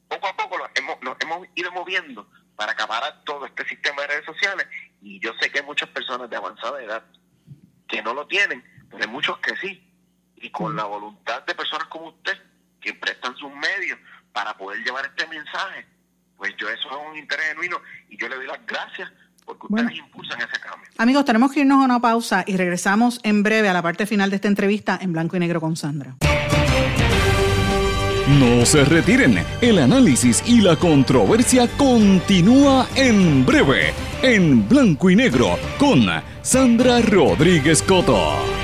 Poco a poco hemos, nos hemos ido moviendo para acabar todo este sistema de redes sociales y yo sé que hay muchas personas de avanzada edad que no lo tienen, pero hay muchos que sí. Y con la voluntad de personas como usted, que prestan sus medios para poder llevar este mensaje, pues yo eso es un interés genuino y yo le doy las gracias porque ustedes impulsan ese cambio. Amigos, tenemos que irnos a pausa y regresamos en breve a la parte final de esta entrevista en blanco y negro con Sandra. No se retiren, el análisis y la controversia continúa en breve, en blanco y negro, con Sandra Rodríguez Coto.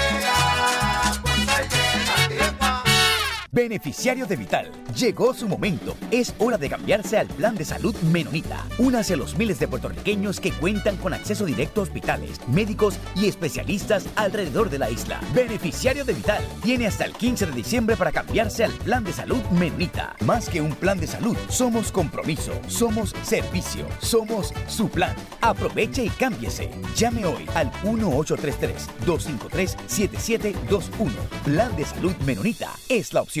Beneficiario de Vital, llegó su momento. Es hora de cambiarse al plan de salud Menonita. Únase a los miles de puertorriqueños que cuentan con acceso directo a hospitales, médicos y especialistas alrededor de la isla. Beneficiario de Vital tiene hasta el 15 de diciembre para cambiarse al plan de salud Menonita. Más que un plan de salud, somos compromiso, somos servicio, somos su plan. Aproveche y cámbiese. Llame hoy al 1833-253-7721. Plan de salud Menonita es la opción.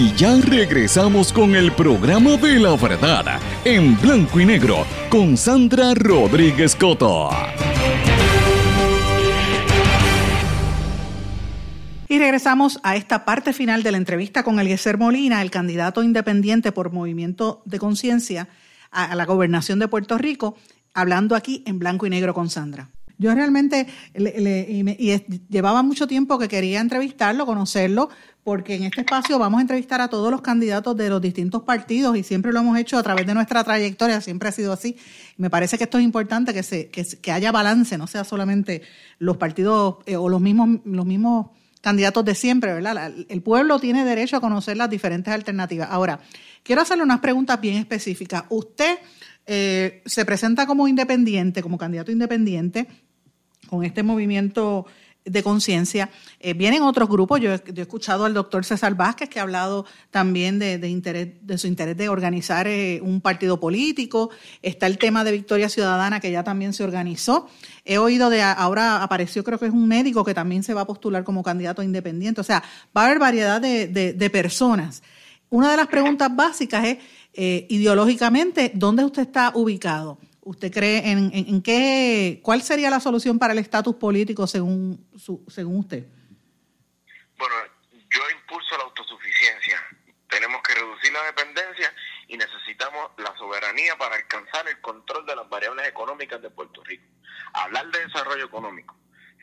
Y ya regresamos con el programa de la verdad en blanco y negro con Sandra Rodríguez Coto. Y regresamos a esta parte final de la entrevista con Eliezer Molina, el candidato independiente por Movimiento de Conciencia a la gobernación de Puerto Rico, hablando aquí en blanco y negro con Sandra. Yo realmente llevaba mucho tiempo que quería entrevistarlo, conocerlo, porque en este espacio vamos a entrevistar a todos los candidatos de los distintos partidos y siempre lo hemos hecho a través de nuestra trayectoria, siempre ha sido así. Me parece que esto es importante, que, se, que, haya balance, no sea solamente los partidos eh, o los mismos, los mismos candidatos de siempre, ¿verdad? El pueblo tiene derecho a conocer las diferentes alternativas. Ahora, quiero hacerle unas preguntas bien específicas. Usted eh, se presenta como independiente, como candidato independiente, con este movimiento de conciencia. Eh, vienen otros grupos, yo he, escuchado al doctor César Vázquez que ha hablado también de, interés, de su interés de organizar eh, un partido político, está el tema de Victoria Ciudadana que ya también se organizó. He oído de, ahora apareció creo que es un médico que también se va a postular como candidato independiente, o sea, va a haber variedad de, personas. Una de las preguntas básicas es, eh, ideológicamente, ¿dónde usted está ubicado? ¿Usted cree en, en, qué, cuál sería la solución para el estatus político según, su, según usted? Bueno, yo impulso la autosuficiencia. Tenemos que reducir la dependencia y necesitamos la soberanía para alcanzar el control de las variables económicas de Puerto Rico. Hablar de desarrollo económico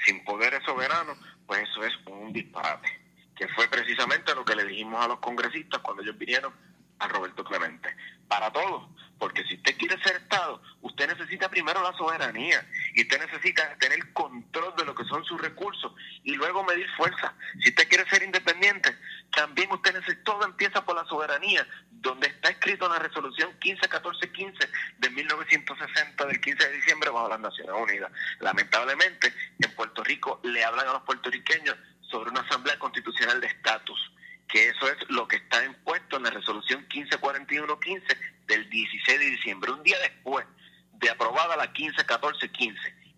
sin poderes soberanos, pues eso es un disparate, que fue precisamente lo que le dijimos a los congresistas cuando ellos vinieron a Roberto Clemente. Para todos. Porque si usted quiere ser Estado, usted necesita primero la soberanía y usted necesita tener control de lo que son sus recursos y luego medir fuerza. Si usted quiere ser independiente, también usted necesita, todo empieza por la soberanía, donde está escrito en la resolución 151415 de 1960 del 15 de diciembre bajo las Naciones Unidas. Lamentablemente, en Puerto Rico le hablan a los puertorriqueños sobre una asamblea constitucional de estatus que eso es lo que está impuesto en la resolución 1541-15 del 16 de diciembre, un día después de aprobada la 1514-15.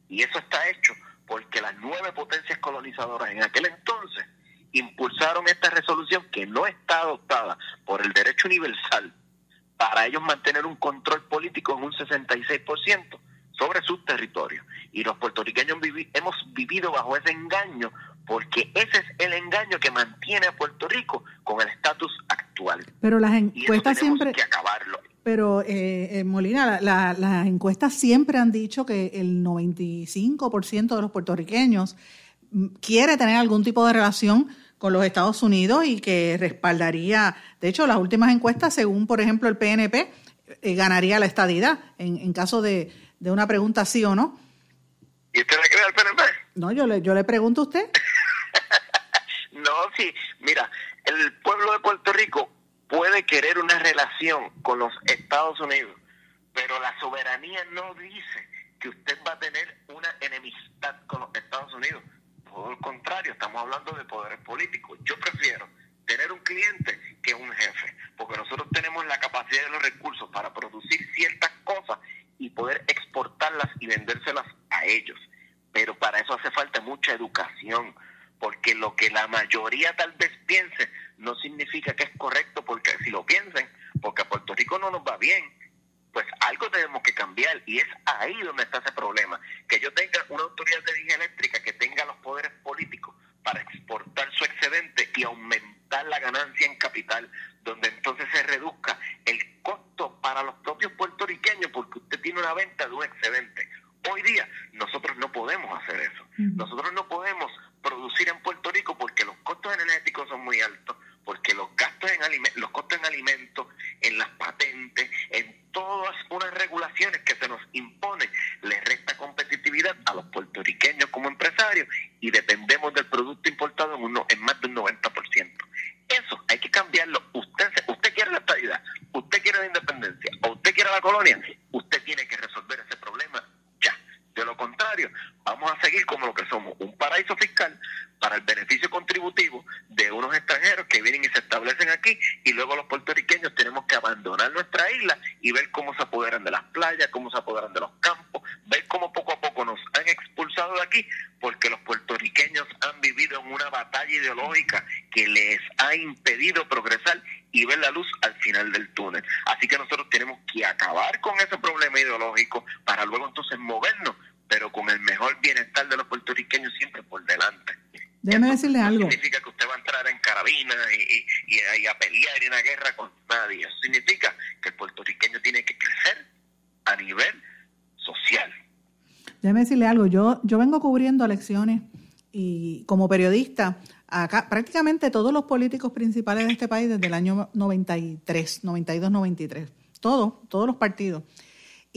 Y eso está hecho porque las nueve potencias colonizadoras en aquel entonces impulsaron esta resolución que no está adoptada por el derecho universal para ellos mantener un control político en un 66% sobre sus territorios. Y los puertorriqueños hemos vivido bajo ese engaño porque ese es el engaño que mantiene a Puerto Rico con el estatus actual. Pero las encuestas siempre... que acabarlo. Pero, eh, eh Molina, las encuestas siempre han dicho que el 95% de los puertorriqueños quiere tener algún tipo de relación con los Estados Unidos y que respaldaría, de hecho, las últimas encuestas, según por ejemplo el PNP, eh, ganaría la estadidad en, en caso de, de, una pregunta sí o no. ¿Y usted le cree al PNP? No, yo le, yo le pregunto a usted. no, sí, mira, el pueblo de Puerto Rico puede querer una relación con los Estados Unidos, pero la soberanía no dice que usted va a tener una enemistad con los Estados Unidos. Todo lo contrario, estamos hablando de poderes políticos. Yo prefiero tener un cliente que un jefe, porque nosotros tenemos la capacidad de los recursos para producir ciertas cosas y poder exportarlas y vendérselas a ellos. Pero para eso hace falta mucha educación, porque lo que la mayoría tal vez piense no significa que es correcto, porque si lo piensen, porque a Puerto Rico no nos va bien, pues algo tenemos que cambiar y es ahí donde está ese problema, que yo tenga una autoridad de energía eléctrica que tenga los poderes políticos para exportar su excedente y aumentar la ganancia en capital, donde entonces se reduzca el costo para los propios puertorriqueños porque usted tiene una venta de un excedente. Hoy día nosotros no podemos hacer eso. Nosotros no podemos producir en Puerto Rico porque los costos energéticos son muy altos, porque los gastos en los costos en alimentos, en las patentes, en todas unas regulaciones que se nos imponen, le resta competitividad a los puertorriqueños como empresarios y dependemos del producto importado en, uno, en más de un 90%. Eso hay que cambiarlo. Usted, usted quiere la estabilidad, usted quiere la independencia o usted quiere la colonia, usted tiene que resolver ese problema ya. De lo contrario, vamos a seguir como lo que somos, un paraíso fiscal para el beneficio contributivo de unos extranjeros que vienen y se establecen aquí y luego los puertorriqueños tenemos que abandonar nuestra isla y ver cómo se apoderan de las playas, cómo se apoderan de los campos, ver cómo poco a poco nos han expulsado de aquí porque los puertorriqueños han vivido en una batalla ideológica que les ha impedido progresar y ver la luz al final del túnel. Así que nosotros tenemos que acabar con ese problema ideológico para luego entonces movernos pero con el mejor bienestar de los puertorriqueños siempre por delante. Déjeme decirle algo. No significa que usted va a entrar en carabina y, y, a pelear en una guerra con nadie. Eso significa que el puertorriqueño tiene que crecer a nivel social. Déjeme decirle algo. Yo, yo vengo cubriendo elecciones y como periodista, acá prácticamente todos los políticos principales de este país desde el año 93, 92, 93, todos, todos los partidos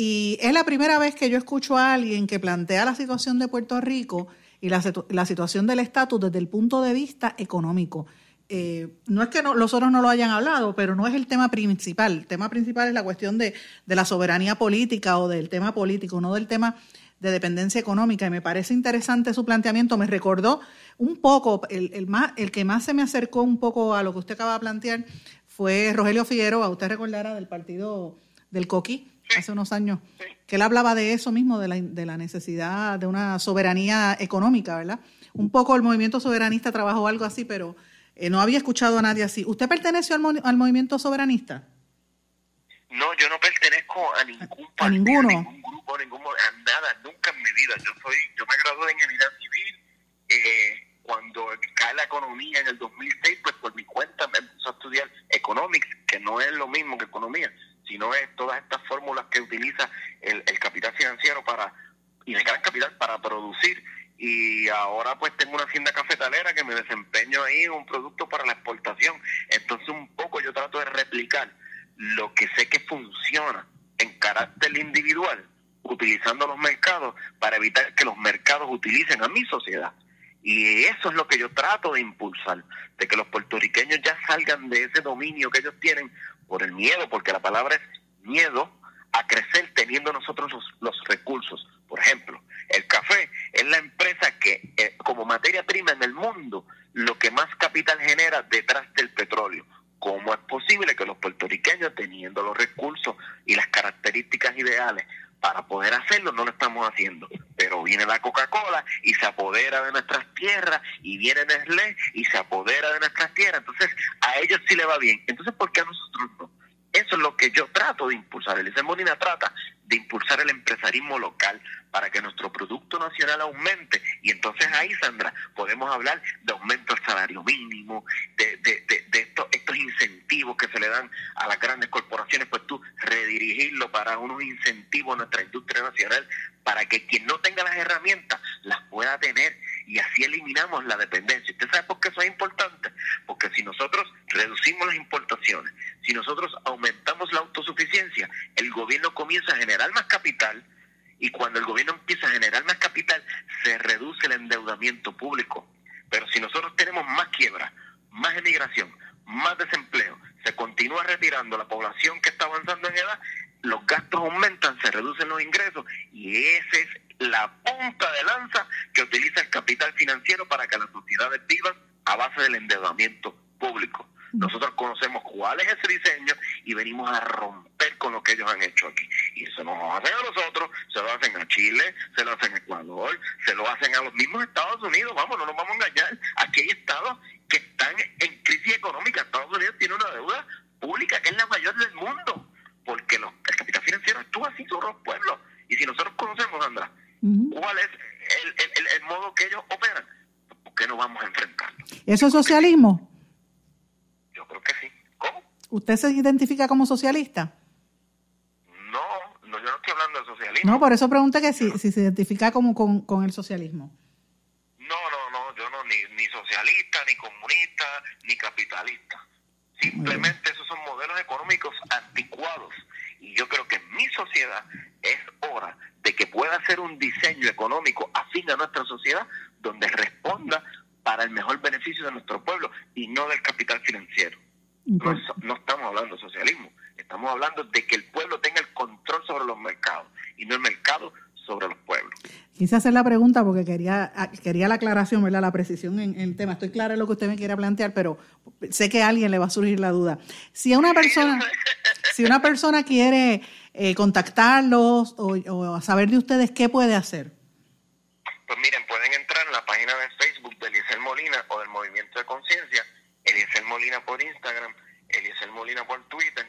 y es la primera vez que yo escucho a alguien que plantea la situación de Puerto Rico y la, la situación del estatus desde el punto de vista económico. Eh, no es que los otros no lo hayan hablado, pero no es el tema principal. El tema principal es la cuestión de, de la soberanía política o del tema político, no del tema de dependencia económica. Y me parece interesante su planteamiento. Me recordó un poco, el, el, más, el que más se me acercó un poco a lo que usted acaba de plantear fue Rogelio Figueroa, usted recordará del partido del Coqui, hace unos años, que él hablaba de eso mismo, de la, de la necesidad de una soberanía económica, ¿verdad? Un poco el movimiento soberanista trabajó algo así, pero eh, no había escuchado a nadie así. ¿Usted perteneció al, al movimiento soberanista? No, yo no pertenezco a ningún partido, a ninguno. ningún grupo, ningún, a nada, nunca en mi vida. Yo soy, yo me gradué de ingeniería civil. Eh, cuando cae la economía en el 2006, pues por mi cuenta me empecé a estudiar economics, que no es lo mismo que economía sino es todas estas fórmulas que utiliza el, capital financiero para y el gran capital para producir y ahora pues tengo una hacienda cafetalera que me desempeño ahí en un producto para la exportación entonces un poco yo trato de replicar lo que sé que funciona en carácter individual, utilizando los mercados para evitar que los mercados utilicen a mi sociedad. Y eso es lo que yo trato de impulsar, de que los puertorriqueños ya salgan de ese dominio que ellos tienen por el miedo, porque la palabra es miedo a crecer teniendo nosotros los, recursos. Por ejemplo, el café es la empresa que eh, como materia prima en el mundo lo que más capital genera detrás del petróleo. ¿Cómo es posible que los puertorriqueños, teniendo los recursos y las características ideales para poder hacerlo, no lo estamos haciendo? Pero viene la Coca-Cola y se apodera de nuestras tierras, y viene Nestlé y se apodera de nuestras tierras. Entonces, a ellos sí le va bien. Entonces, ¿por qué a nosotros no? Eso es lo que yo trato de impulsar. Elisa Molina trata de impulsar el empresarismo local para que nuestro producto nacional aumente. Y entonces ahí, Sandra, podemos hablar de aumento del salario mínimo, de, de, de, estos, estos incentivos que se le dan a las grandes corporaciones, pues tú redirigirlo para unos incentivos a nuestra industria nacional para que quien no tenga las herramientas las pueda tener y así eliminamos la dependencia. ¿Usted sabe por qué eso es importante? Porque si nosotros reducimos las importaciones, si nosotros aumentamos la autosuficiencia, el gobierno comienza a generar más capital y cuando el gobierno empieza a generar más capital, se reduce el endeudamiento público. Pero si nosotros tenemos más quiebra, más emigración, más desempleo, se continúa retirando la población que está avanzando en edad, los gastos aumentan, se reducen los ingresos y ese es la punta de lanza que utiliza el capital financiero para que las sociedades vivan a base del endeudamiento público. Nosotros conocemos cuál es ese diseño y venimos a romper con lo que ellos han hecho aquí. Y eso nos lo hacen a nosotros, se lo hacen a Chile, se lo hacen a Ecuador, se lo hacen a los mismos Estados Unidos. Vamos, no nos vamos a engañar. Aquí hay estados que están en crisis económica. Estados Unidos tiene una deuda pública que es la mayor del mundo, porque los, el capital financiero actúa así sobre los pueblos. Y si nosotros conocemos, Andrés, cuál es el, modo que ellos operan, ¿por qué no vamos a enfrentarlo? ¿Eso es socialismo? Yo creo que sí. ¿Cómo? ¿Usted se identifica como socialista? No, no yo no estoy hablando de socialismo. No, por eso pregunté que si, si se identifica como con, el socialismo. No, no, no, yo no, ni, ni socialista, ni comunista, ni capitalista. Simplemente esos son modelos económicos anticuados. Y yo creo que en mi sociedad es hora de que pueda ser un diseño económico afín a nuestra sociedad donde responda para el mejor beneficio de nuestro pueblo y no del capital financiero. No, no, estamos hablando de socialismo, estamos hablando de que el pueblo tenga el control sobre los mercados y no el mercado sobre los pueblos. Quise hacer la pregunta porque quería, ah, quería la aclaración, ¿verdad? la precisión en, el tema. Estoy clara en lo que usted me quiere plantear, pero sé que a alguien le va a surgir la duda. Si una persona, si una persona quiere eh, contactarlos o, saber de ustedes, ¿qué puede hacer? Pues miren, pueden entrar en la página de Facebook Molina o del Movimiento de Conciencia, Eliezer Molina por Instagram, Eliezer Molina por Twitter,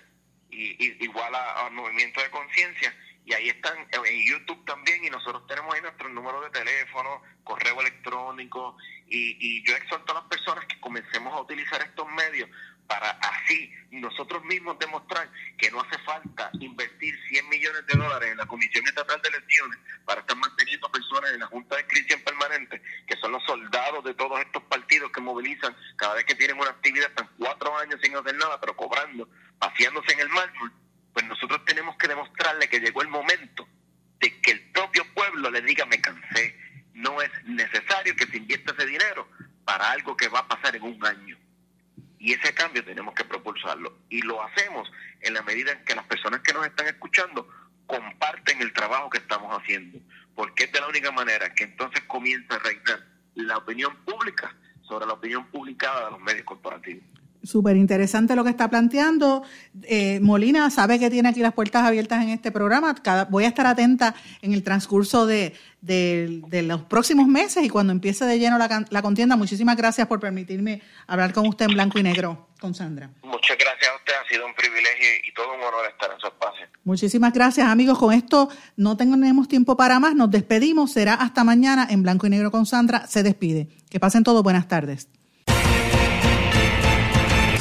y, igual al Movimiento de Conciencia y ahí están en YouTube también y nosotros tenemos ahí nuestro número de teléfono, correo electrónico y, y yo exhorto a las personas que comencemos a utilizar estos medios para así nosotros mismos demostrar que no hace falta invertir 100 millones de dólares en la Comisión Estatal de Elecciones para estar manteniendo personas en la Junta de Inscripción Permanente, que son los soldados de todos estos partidos que movilizan cada vez que tienen una actividad, están cuatro años sin hacer nada, pero cobrando, paseándose en el mármol, pues nosotros tenemos que demostrarle que llegó el momento de que el propio pueblo le diga me cansé, no es necesario que se invierta ese dinero para algo que va a pasar en un año y ese cambio tenemos que propulsarlo. Y lo hacemos en la medida en que las personas que nos están escuchando comparten el trabajo que estamos haciendo. Porque es de la única manera que entonces comienza a reinar la opinión pública sobre la opinión publicada de los medios corporativos. Súper interesante lo que está planteando. Eh, Molina sabe que tiene aquí las puertas abiertas en este programa. voy a estar atenta en el transcurso de, los próximos meses y cuando empiece de lleno la, contienda. Muchísimas gracias por permitirme hablar con usted en blanco y negro, con Sandra. Muchas gracias a usted. Ha sido un privilegio y todo un honor estar en su espacio. Muchísimas gracias, amigos. Con esto no tenemos tiempo para más. Nos despedimos. Será hasta mañana en blanco y negro con Sandra. Se despide. Que pasen todos. Buenas tardes.